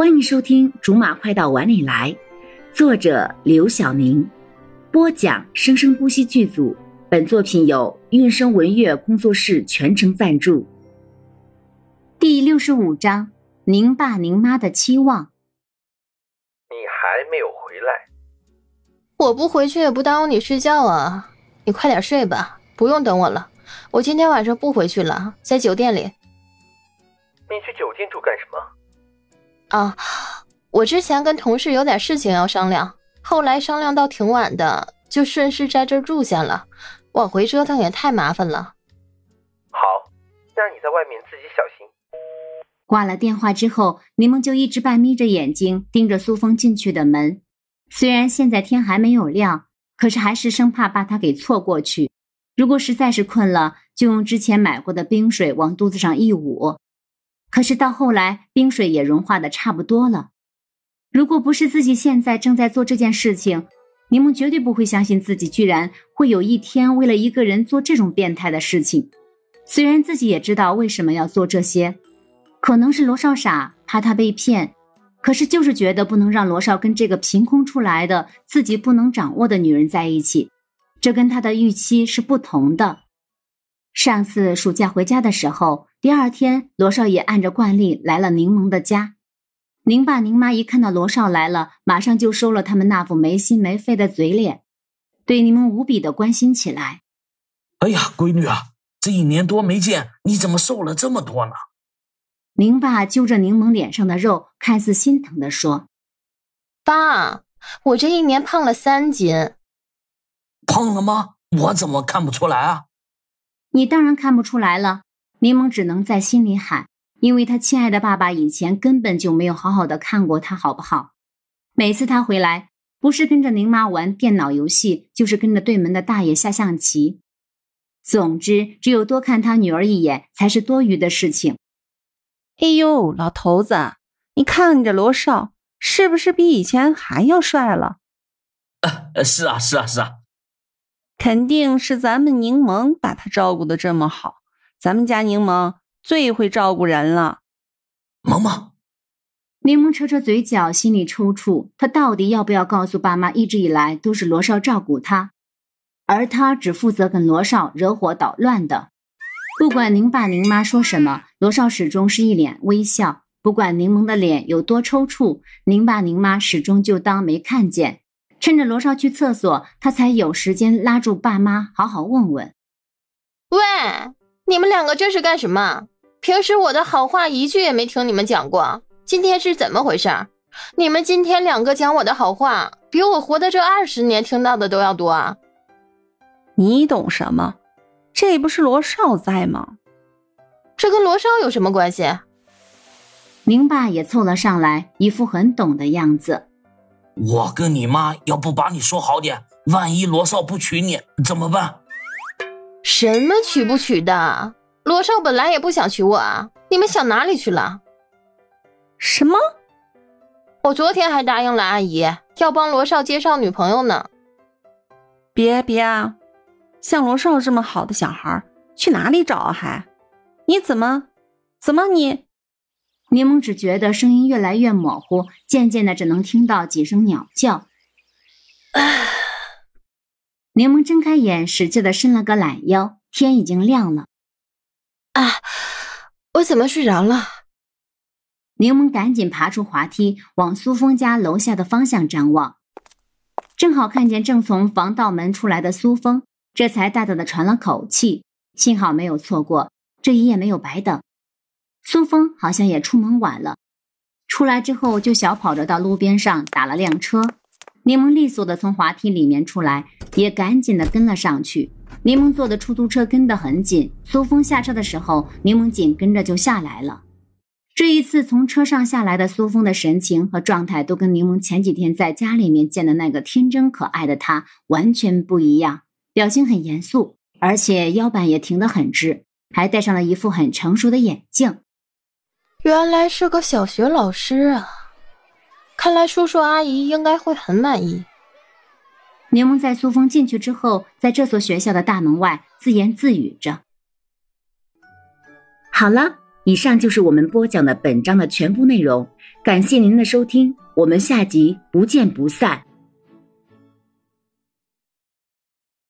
欢迎收听《竹马快到碗里来》，作者刘晓宁，播讲生生不息剧组。本作品由韵声文乐工作室全程赞助。第六十五章：您爸您妈的期望。你还没有回来？我不回去也不耽误你睡觉啊！你快点睡吧，不用等我了。我今天晚上不回去了，在酒店里。你去酒店住干什么？啊，我之前跟同事有点事情要商量，后来商量到挺晚的，就顺势在这住下了。往回折腾也太麻烦了。好，那你在外面自己小心。挂了电话之后，柠檬就一直半眯着眼睛盯着苏峰进去的门。虽然现在天还没有亮，可是还是生怕把他给错过去。如果实在是困了，就用之前买过的冰水往肚子上一捂。可是到后来，冰水也融化的差不多了。如果不是自己现在正在做这件事情，柠檬绝对不会相信自己居然会有一天为了一个人做这种变态的事情。虽然自己也知道为什么要做这些，可能是罗少傻，怕他被骗，可是就是觉得不能让罗少跟这个凭空出来的、自己不能掌握的女人在一起，这跟他的预期是不同的。上次暑假回家的时候，第二天罗少爷按着惯例来了柠檬的家。宁爸宁妈一看到罗少来了，马上就收了他们那副没心没肺的嘴脸，对柠檬无比的关心起来。哎呀，闺女啊，这一年多没见，你怎么瘦了这么多呢？宁爸揪着柠檬脸上的肉，看似心疼的说：“爸，我这一年胖了三斤。胖了吗？我怎么看不出来啊？”你当然看不出来了，柠檬只能在心里喊，因为他亲爱的爸爸以前根本就没有好好的看过他，好不好？每次他回来，不是跟着宁妈玩电脑游戏，就是跟着对门的大爷下象棋。总之，只有多看他女儿一眼，才是多余的事情。哎呦，老头子，你看你这罗少，是不是比以前还要帅了？呃，是啊，是啊，是啊。肯定是咱们柠檬把他照顾的这么好，咱们家柠檬最会照顾人了。萌萌，柠檬扯扯嘴角，心里抽搐。他到底要不要告诉爸妈，一直以来都是罗少照顾他，而他只负责跟罗少惹火捣乱的。不管您爸您妈说什么，罗少始终是一脸微笑。不管柠檬的脸有多抽搐，您爸您妈始终就当没看见。趁着罗少去厕所，他才有时间拉住爸妈，好好问问：“喂，你们两个这是干什么？平时我的好话一句也没听你们讲过，今天是怎么回事？你们今天两个讲我的好话，比我活的这二十年听到的都要多啊！你懂什么？这不是罗少在吗？这跟罗少有什么关系？”明爸也凑了上来，一副很懂的样子。我跟你妈要不把你说好点，万一罗少不娶你怎么办？什么娶不娶的？罗少本来也不想娶我啊！你们想哪里去了？什么？我昨天还答应了阿姨，要帮罗少介绍女朋友呢。别别啊！像罗少这么好的小孩，去哪里找啊？还？你怎么？怎么你？柠檬只觉得声音越来越模糊，渐渐的只能听到几声鸟叫。柠檬睁开眼，使劲的伸了个懒腰，天已经亮了。啊，我怎么睡着了？柠檬赶紧爬出滑梯，往苏峰家楼下的方向张望，正好看见正从防盗门出来的苏峰，这才大大的喘了口气。幸好没有错过，这一夜没有白等。苏峰好像也出门晚了，出来之后就小跑着到路边上打了辆车。柠檬利索的从滑梯里面出来，也赶紧的跟了上去。柠檬坐的出租车跟得很紧，苏峰下车的时候，柠檬紧跟着就下来了。这一次从车上下来的苏峰的神情和状态，都跟柠檬前几天在家里面见的那个天真可爱的他完全不一样，表情很严肃，而且腰板也挺得很直，还戴上了一副很成熟的眼镜。原来是个小学老师啊！看来叔叔阿姨应该会很满意。柠檬在苏峰进去之后，在这所学校的大门外自言自语着：“好了，以上就是我们播讲的本章的全部内容，感谢您的收听，我们下集不见不散。